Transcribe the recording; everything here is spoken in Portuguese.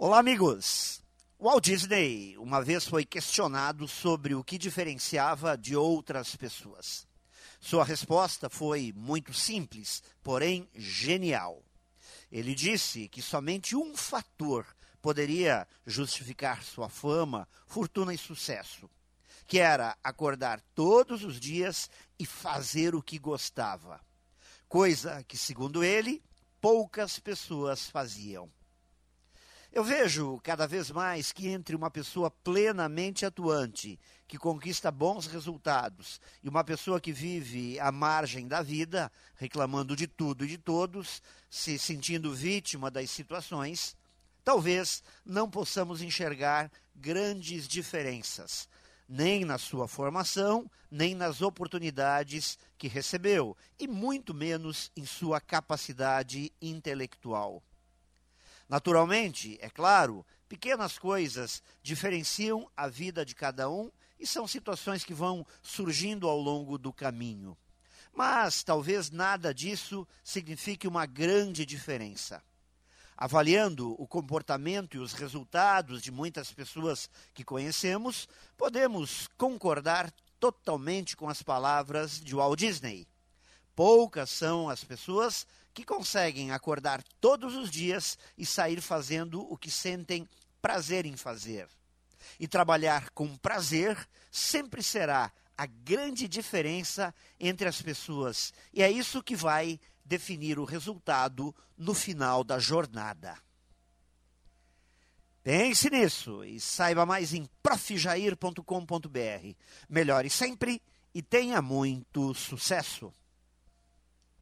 Olá, amigos! Walt Disney uma vez foi questionado sobre o que diferenciava de outras pessoas. Sua resposta foi muito simples, porém genial. Ele disse que somente um fator poderia justificar sua fama, fortuna e sucesso, que era acordar todos os dias e fazer o que gostava. Coisa que, segundo ele, poucas pessoas faziam. Eu vejo cada vez mais que entre uma pessoa plenamente atuante, que conquista bons resultados, e uma pessoa que vive à margem da vida, reclamando de tudo e de todos, se sentindo vítima das situações, talvez não possamos enxergar grandes diferenças, nem na sua formação, nem nas oportunidades que recebeu, e muito menos em sua capacidade intelectual. Naturalmente, é claro, pequenas coisas diferenciam a vida de cada um e são situações que vão surgindo ao longo do caminho. Mas talvez nada disso signifique uma grande diferença. Avaliando o comportamento e os resultados de muitas pessoas que conhecemos, podemos concordar totalmente com as palavras de Walt Disney. Poucas são as pessoas que conseguem acordar todos os dias e sair fazendo o que sentem prazer em fazer. E trabalhar com prazer sempre será a grande diferença entre as pessoas. E é isso que vai definir o resultado no final da jornada. Pense nisso e saiba mais em profjair.com.br. Melhore sempre e tenha muito sucesso!